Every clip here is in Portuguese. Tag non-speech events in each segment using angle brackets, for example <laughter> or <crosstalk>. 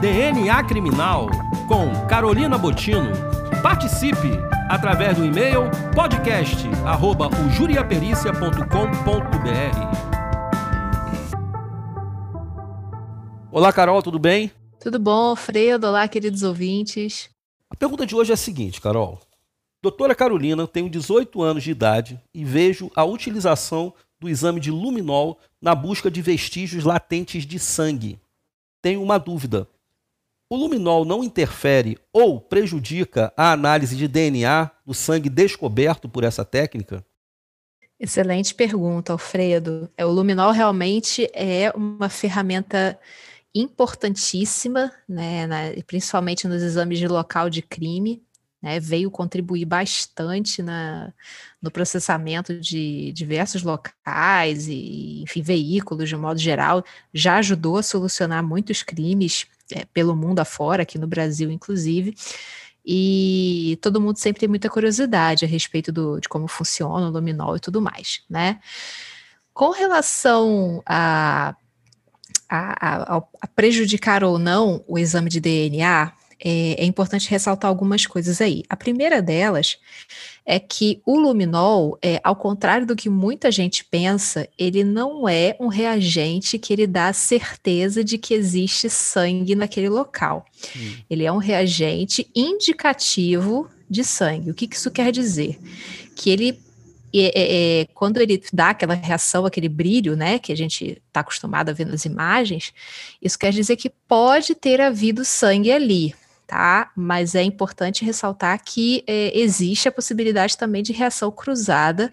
DNA Criminal com Carolina Botino. Participe através do e-mail podcast@ujuriapericia.com.br. Olá, Carol, tudo bem? Tudo bom, Fredo? Olá, queridos ouvintes. A pergunta de hoje é a seguinte, Carol. Doutora Carolina, tenho 18 anos de idade e vejo a utilização do exame de luminol na busca de vestígios latentes de sangue. Tenho uma dúvida. O luminol não interfere ou prejudica a análise de DNA do sangue descoberto por essa técnica? Excelente pergunta, Alfredo. É, o luminol realmente é uma ferramenta importantíssima, né, na, principalmente nos exames de local de crime, né, veio contribuir bastante na, no processamento de diversos locais e, enfim, veículos de modo geral, já ajudou a solucionar muitos crimes é, pelo mundo afora, aqui no Brasil, inclusive. E todo mundo sempre tem muita curiosidade a respeito do, de como funciona o luminol e tudo mais, né? Com relação a, a, a, a prejudicar ou não o exame de DNA, é, é, importante ressaltar algumas coisas aí. A primeira delas é que o luminol, é, ao contrário do que muita gente pensa, ele não é um reagente que ele dá certeza de que existe sangue naquele local. Hum. Ele é um reagente indicativo de sangue. O que, que isso quer dizer? Que ele é, é, quando ele dá aquela reação, aquele brilho, né, que a gente está acostumado a ver nas imagens, isso quer dizer que pode ter havido sangue ali tá? Mas é importante ressaltar que é, existe a possibilidade também de reação cruzada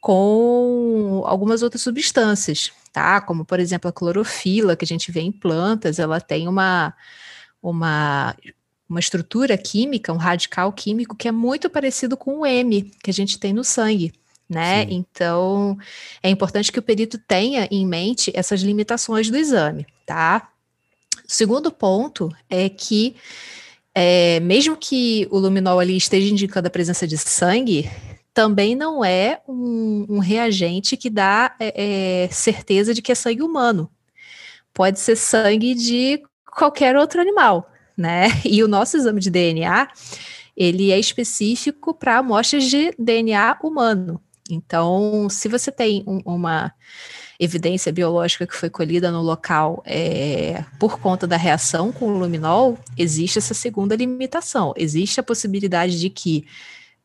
com algumas outras substâncias, tá? Como, por exemplo, a clorofila, que a gente vê em plantas, ela tem uma, uma, uma estrutura química, um radical químico que é muito parecido com o M que a gente tem no sangue. Né? Então, é importante que o perito tenha em mente essas limitações do exame, tá? Segundo ponto é que é, mesmo que o luminol ali esteja indicando a presença de sangue, também não é um, um reagente que dá é, é, certeza de que é sangue humano. Pode ser sangue de qualquer outro animal, né? E o nosso exame de DNA, ele é específico para amostras de DNA humano. Então, se você tem um, uma evidência biológica que foi colhida no local é, por conta da reação com o luminol, existe essa segunda limitação. Existe a possibilidade de que,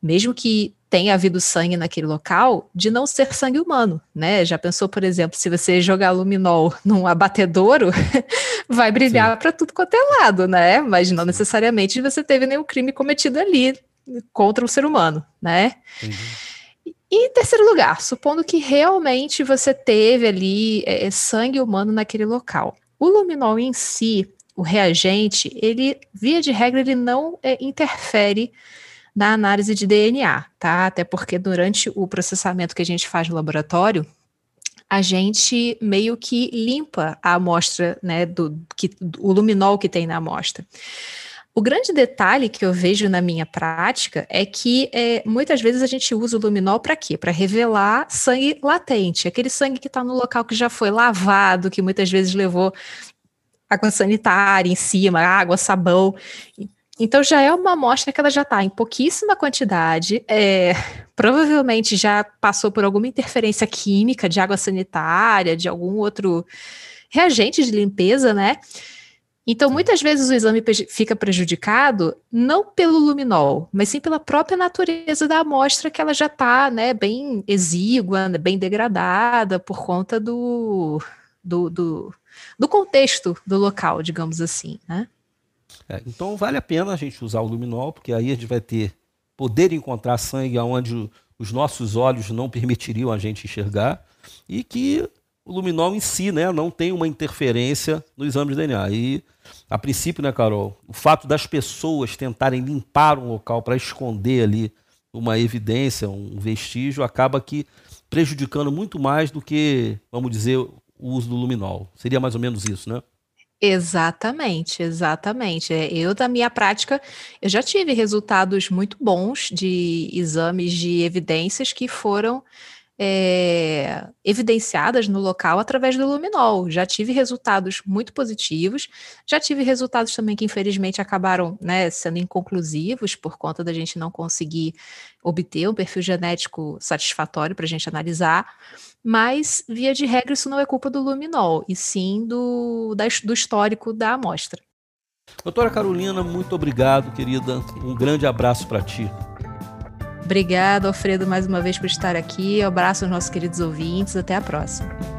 mesmo que tenha havido sangue naquele local, de não ser sangue humano, né? Já pensou, por exemplo, se você jogar luminol num abatedouro, <laughs> vai brilhar para tudo quanto é lado, né? Mas não necessariamente você teve nenhum crime cometido ali contra o ser humano, né? Uhum. E terceiro lugar, supondo que realmente você teve ali é, é, sangue humano naquele local. O luminol em si, o reagente, ele, via de regra, ele não é, interfere na análise de DNA, tá? Até porque durante o processamento que a gente faz no laboratório, a gente meio que limpa a amostra, né, do, que, o luminol que tem na amostra. O grande detalhe que eu vejo na minha prática é que é, muitas vezes a gente usa o luminol para quê? Para revelar sangue latente, aquele sangue que está no local que já foi lavado, que muitas vezes levou água sanitária em cima, água, sabão. Então já é uma amostra que ela já está em pouquíssima quantidade, é, provavelmente já passou por alguma interferência química de água sanitária, de algum outro reagente de limpeza, né? Então, muitas vezes o exame fica prejudicado não pelo luminol, mas sim pela própria natureza da amostra que ela já está né, bem exígua, bem degradada por conta do, do, do, do contexto do local, digamos assim. Né? É, então, vale a pena a gente usar o luminol, porque aí a gente vai ter poder encontrar sangue onde os nossos olhos não permitiriam a gente enxergar e que o luminol em si, né, não tem uma interferência no exame de DNA. E, a princípio, né, Carol, o fato das pessoas tentarem limpar um local para esconder ali uma evidência, um vestígio, acaba que prejudicando muito mais do que, vamos dizer, o uso do luminol. Seria mais ou menos isso, né? Exatamente, exatamente. É, eu, da minha prática, eu já tive resultados muito bons de exames de evidências que foram é, evidenciadas no local através do luminol. Já tive resultados muito positivos, já tive resultados também que infelizmente acabaram né, sendo inconclusivos por conta da gente não conseguir obter um perfil genético satisfatório para a gente analisar, mas via de regra isso não é culpa do luminol, e sim do, da, do histórico da amostra. Doutora Carolina, muito obrigado, querida. Um grande abraço para ti. Obrigada, Alfredo, mais uma vez por estar aqui. Abraço aos nossos queridos ouvintes. Até a próxima.